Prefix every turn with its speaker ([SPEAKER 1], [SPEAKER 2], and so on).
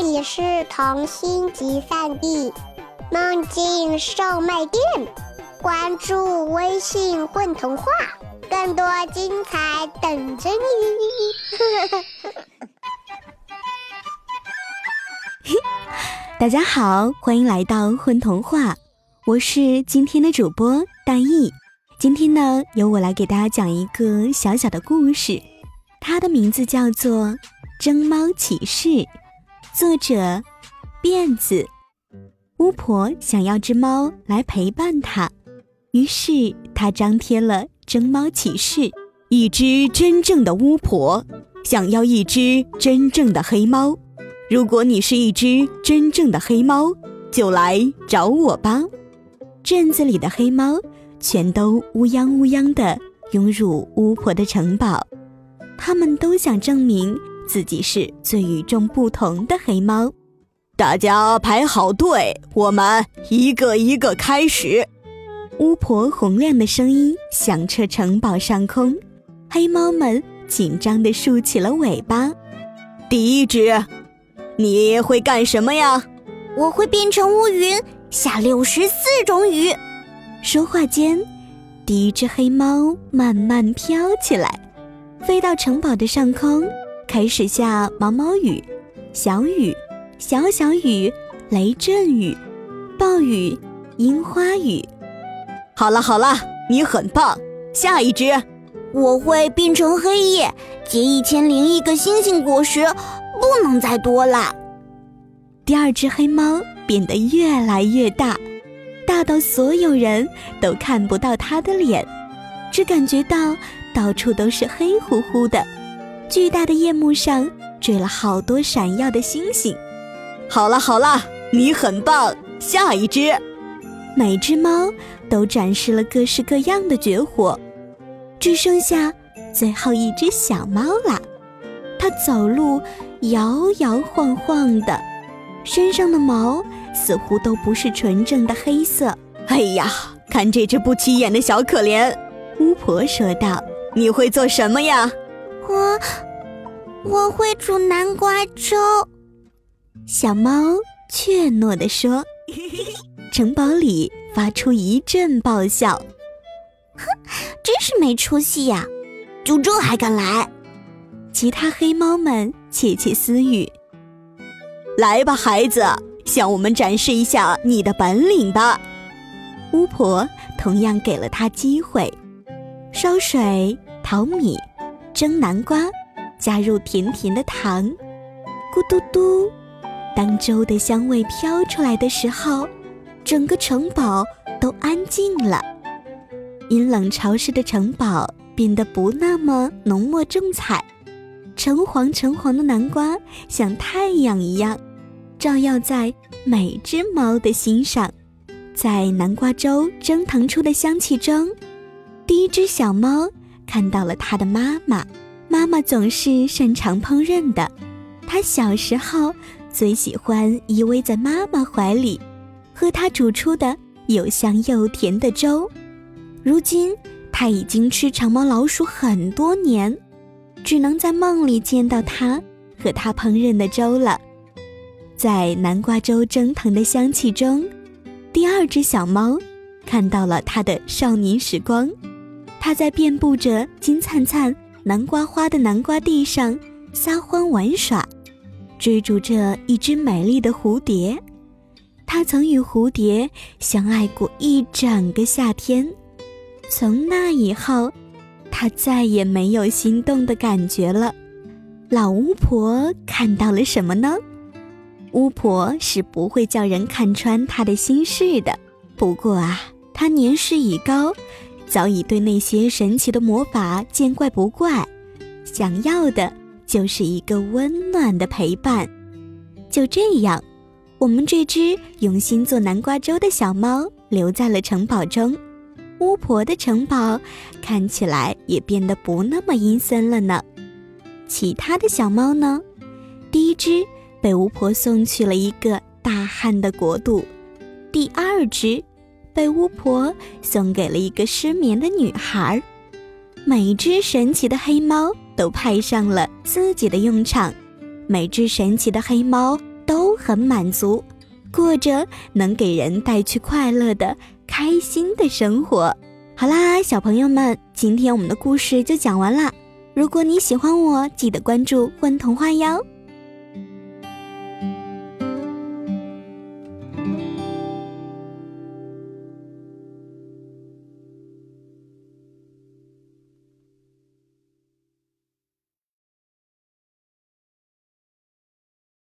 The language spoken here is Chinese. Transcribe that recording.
[SPEAKER 1] 这里是童心集散地，梦境售卖店。关注微信“混童话”，更多精彩等着你。
[SPEAKER 2] 大家好，欢迎来到混童话，我是今天的主播大意。今天呢，由我来给大家讲一个小小的故事，它的名字叫做《争猫启事》，作者辫子。巫婆想要只猫来陪伴她，于是她张贴了征猫启事：一只真正的巫婆想要一只真正的黑猫。如果你是一只真正的黑猫，就来找我吧。镇子里的黑猫全都乌泱乌泱地涌入巫婆的城堡，他们都想证明自己是最与众不同的黑猫。
[SPEAKER 3] 大家排好队，我们一个一个开始。
[SPEAKER 2] 巫婆洪亮的声音响彻城堡上空，黑猫们紧张地竖起了尾巴。
[SPEAKER 3] 第一只。你会干什么呀？
[SPEAKER 4] 我会变成乌云，下六十四种雨。
[SPEAKER 2] 说话间，第一只黑猫慢慢飘起来，飞到城堡的上空，开始下毛毛雨、小雨、小小雨、雷阵雨、暴雨、樱花雨。
[SPEAKER 3] 好了好了，你很棒。下一只，
[SPEAKER 4] 我会变成黑夜，结一千零一个星星果实。不能再多了。
[SPEAKER 2] 第二只黑猫变得越来越大，大到所有人都看不到它的脸，只感觉到到处都是黑乎乎的。巨大的夜幕上坠了好多闪耀的星星。
[SPEAKER 3] 好了好了，你很棒。下一只，
[SPEAKER 2] 每只猫都展示了各式各样的绝活，只剩下最后一只小猫了。它走路。摇摇晃晃的，身上的毛似乎都不是纯正的黑色。
[SPEAKER 3] 哎呀，看这只不起眼的小可怜！
[SPEAKER 2] 巫婆说道：“
[SPEAKER 3] 你会做什么呀？”“
[SPEAKER 4] 我，我会煮南瓜粥。”
[SPEAKER 2] 小猫怯懦地说。城堡里发出一阵爆笑。
[SPEAKER 4] 哼，真是没出息呀！就这还敢来？
[SPEAKER 2] 其他黑猫们窃窃私语：“
[SPEAKER 3] 来吧，孩子，向我们展示一下你的本领吧。”
[SPEAKER 2] 巫婆同样给了他机会：烧水、淘米、蒸南瓜，加入甜甜的糖。咕嘟嘟，当粥的香味飘出来的时候，整个城堡都安静了。阴冷潮湿的城堡变得不那么浓墨重彩。橙黄橙黄的南瓜像太阳一样，照耀在每只猫的心上。在南瓜粥蒸腾出的香气中，第一只小猫看到了它的妈妈。妈妈总是擅长烹饪的，它小时候最喜欢依偎在妈妈怀里，喝她煮出的又香又甜的粥。如今，它已经吃长毛老鼠很多年。只能在梦里见到他和他烹饪的粥了。在南瓜粥蒸腾的香气中，第二只小猫看到了它的少年时光。它在遍布着金灿灿南瓜花的南瓜地上撒欢玩耍，追逐着一只美丽的蝴蝶。它曾与蝴蝶相爱过一整个夏天。从那以后。他再也没有心动的感觉了。老巫婆看到了什么呢？巫婆是不会叫人看穿她的心事的。不过啊，她年事已高，早已对那些神奇的魔法见怪不怪，想要的就是一个温暖的陪伴。就这样，我们这只用心做南瓜粥的小猫留在了城堡中。巫婆的城堡看起来也变得不那么阴森了呢。其他的小猫呢？第一只被巫婆送去了一个大汉的国度，第二只被巫婆送给了一个失眠的女孩。每只神奇的黑猫都派上了自己的用场，每只神奇的黑猫都很满足，过着能给人带去快乐的开心的生活。好啦，小朋友们，今天我们的故事就讲完啦。如果你喜欢我，记得关注“混童话”哟。